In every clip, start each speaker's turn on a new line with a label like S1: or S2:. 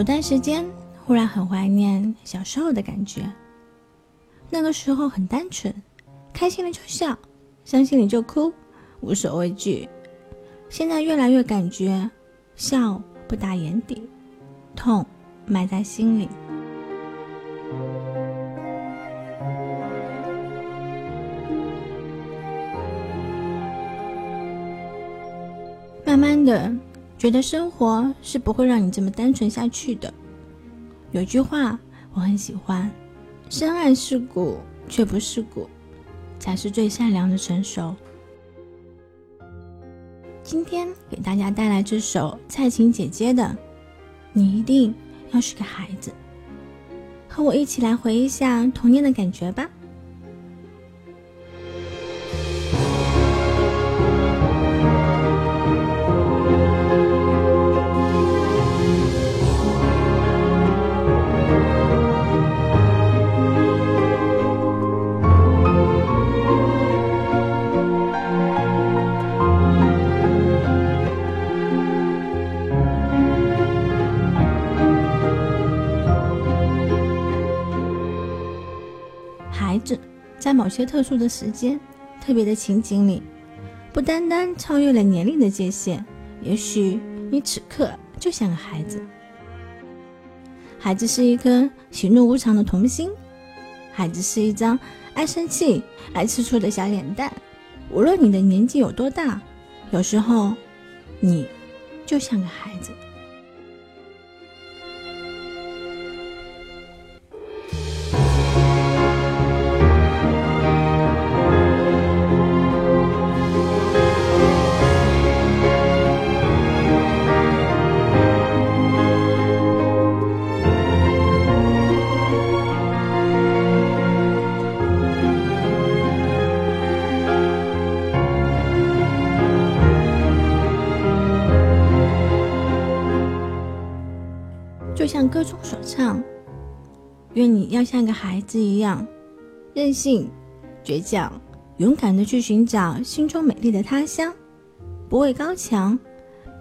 S1: 有段时间，忽然很怀念小时候的感觉。那个时候很单纯，开心了就笑，伤心了就哭，无所畏惧。现在越来越感觉，笑不打眼底，痛埋在心里。慢慢的。觉得生活是不会让你这么单纯下去的。有句话我很喜欢：“深爱世故却不世故，才是最善良的成熟。”今天给大家带来这首蔡琴姐姐的《你一定要是个孩子》，和我一起来回忆一下童年的感觉吧。在某些特殊的时间、特别的情景里，不单单超越了年龄的界限，也许你此刻就像个孩子。孩子是一颗喜怒无常的童心，孩子是一张爱生气、爱吃醋的小脸蛋。无论你的年纪有多大，有时候你就像个孩子。就像歌中所唱，愿你要像个孩子一样，任性、倔强、勇敢的去寻找心中美丽的他乡，不畏高墙，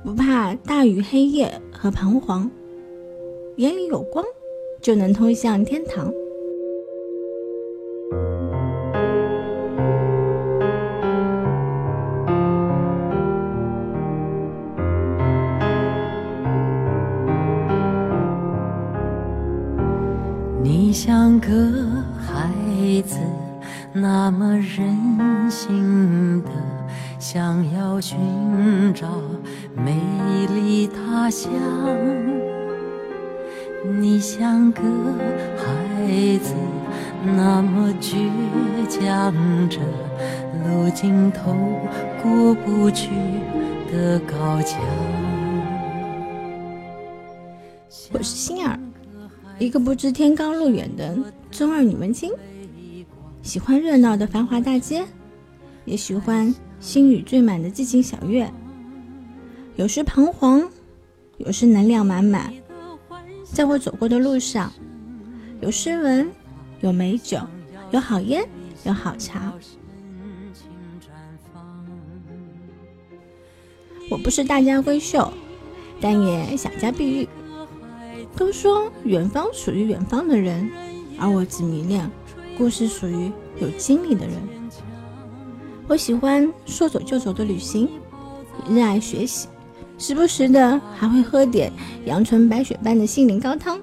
S1: 不怕大雨、黑夜和彷徨，眼里有光，就能通向天堂。
S2: 丽他乡。你像个孩子，那么倔强着路尽头过不去的高墙。
S1: 我是心儿。一个不知天高路远的中二女文青，喜欢热闹的繁华大街，也喜欢心语缀满的寂静小院。有时彷徨，有时能量满满。在我走过的路上，有诗文，有美酒，有好烟，有好茶。我不是大家闺秀，但也小家碧玉。都说远方属于远方的人，而我只迷恋故事属于有经历的人。我喜欢说走就走的旅行，热爱学习，时不时的还会喝点阳春白雪般的心灵高汤。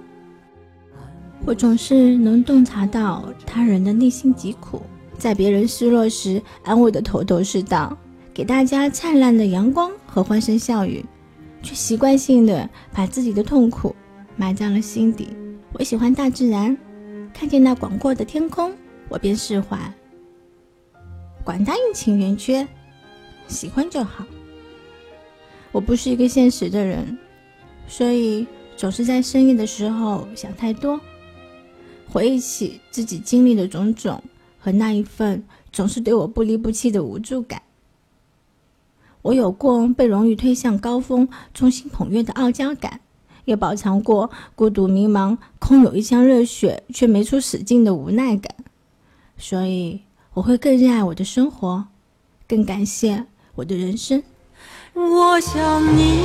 S1: 我总是能洞察到他人的内心疾苦，在别人失落时安慰的头头是道，给大家灿烂的阳光和欢声笑语，却习惯性的把自己的痛苦。埋在了心底。我喜欢大自然，看见那广阔的天空，我便释怀。管他阴晴圆缺，喜欢就好。我不是一个现实的人，所以总是在深夜的时候想太多，回忆起自己经历的种种和那一份总是对我不离不弃的无助感。我有过被荣誉推向高峰、众星捧月的傲娇感。也饱尝过孤独迷茫、空有一腔热血却没处使劲的无奈感，所以我会更热爱我的生活，更感谢我的人生。
S2: 我想你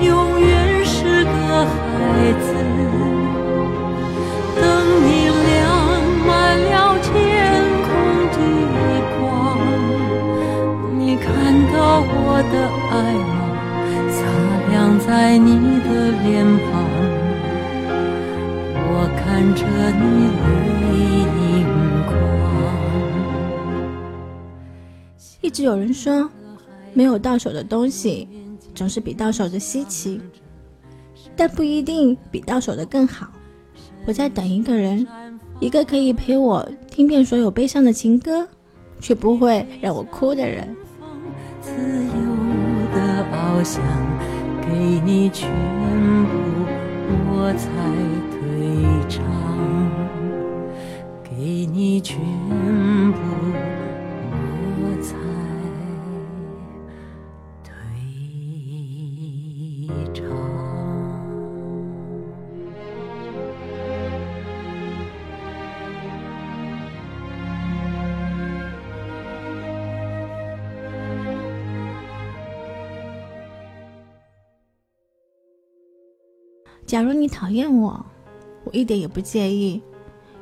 S2: 永远是个孩子，等你亮满了天空的光，你看到我的爱吗？擦亮在你的脸庞，我看着你泪盈眶。
S1: 一直有人说，没有到手的东西，总是比到手的稀奇。但不一定比到手的更好。我在等一个人，一个可以陪我听遍所有悲伤的情歌，却不会让我哭的人。
S2: 自由的翱翔，给你全部，我才退场。给你全部，
S1: 假如你讨厌我，我一点也不介意，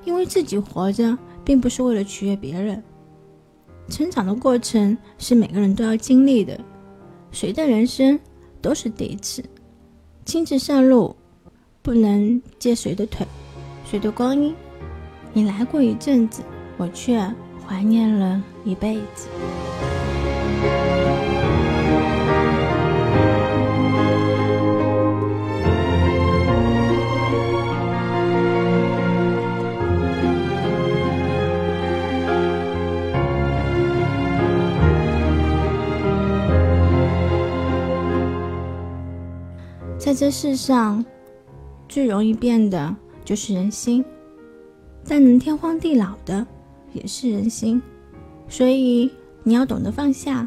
S1: 因为自己活着并不是为了取悦别人。成长的过程是每个人都要经历的，谁的人生都是第一次。亲自上路，不能借谁的腿，谁的光阴。你来过一阵子，我却怀念了一辈子。在这世上，最容易变的就是人心，但能天荒地老的也是人心。所以你要懂得放下，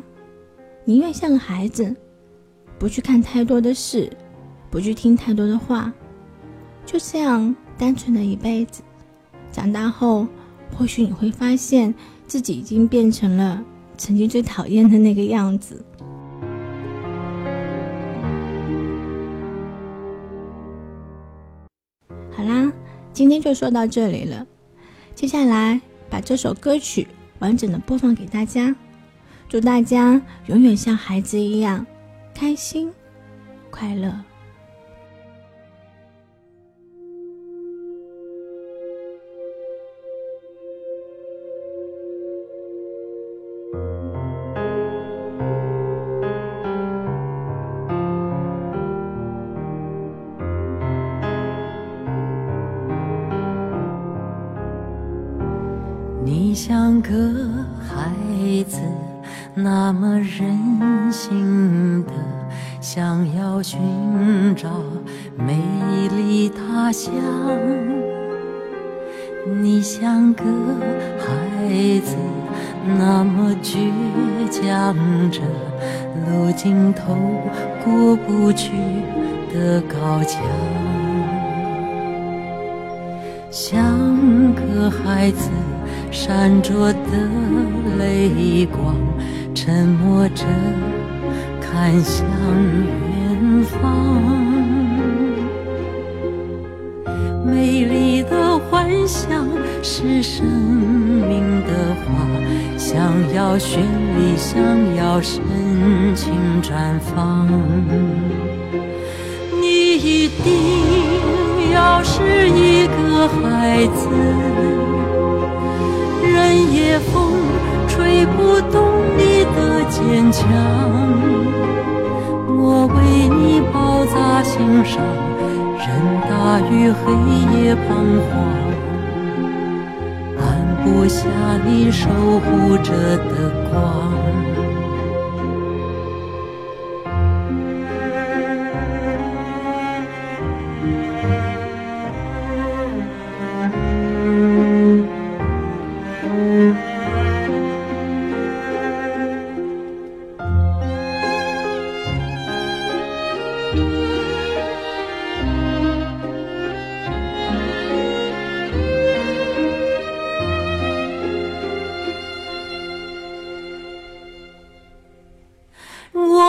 S1: 宁愿像个孩子，不去看太多的事，不去听太多的话，就这样单纯的一辈子。长大后，或许你会发现自己已经变成了曾经最讨厌的那个样子。今天就说到这里了。接下来把这首歌曲完整的播放给大家，祝大家永远像孩子一样开心快乐。
S2: 你像个孩子，那么任性的，想要寻找美丽他乡。你像个孩子，那么倔强着，路尽头过不去的高墙。像个孩子。闪着的泪光，沉默着看向远方。美丽的幻想是生命的花，想要绚丽，想要深情绽放。你一定要是一个孩子。夜风吹不动你的坚强，我为你包扎心上，任大雨黑夜彷徨，按不下你守护着的光。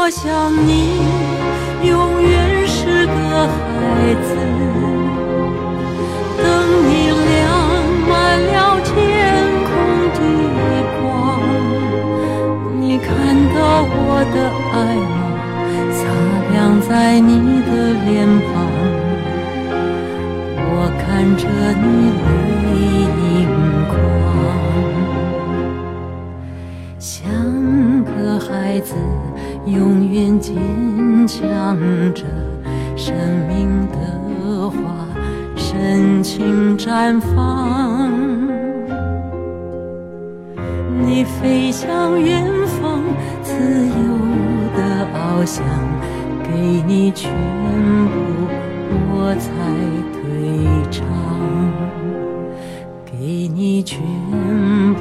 S2: 我想你永远是个孩子，等你亮满了天空的光，你看到我的爱吗？擦亮在你的脸庞，我看着你泪。永远坚强着，生命的花，深情绽放。你飞向远方，自由的翱翔，给你全部，我才退场。给你全部，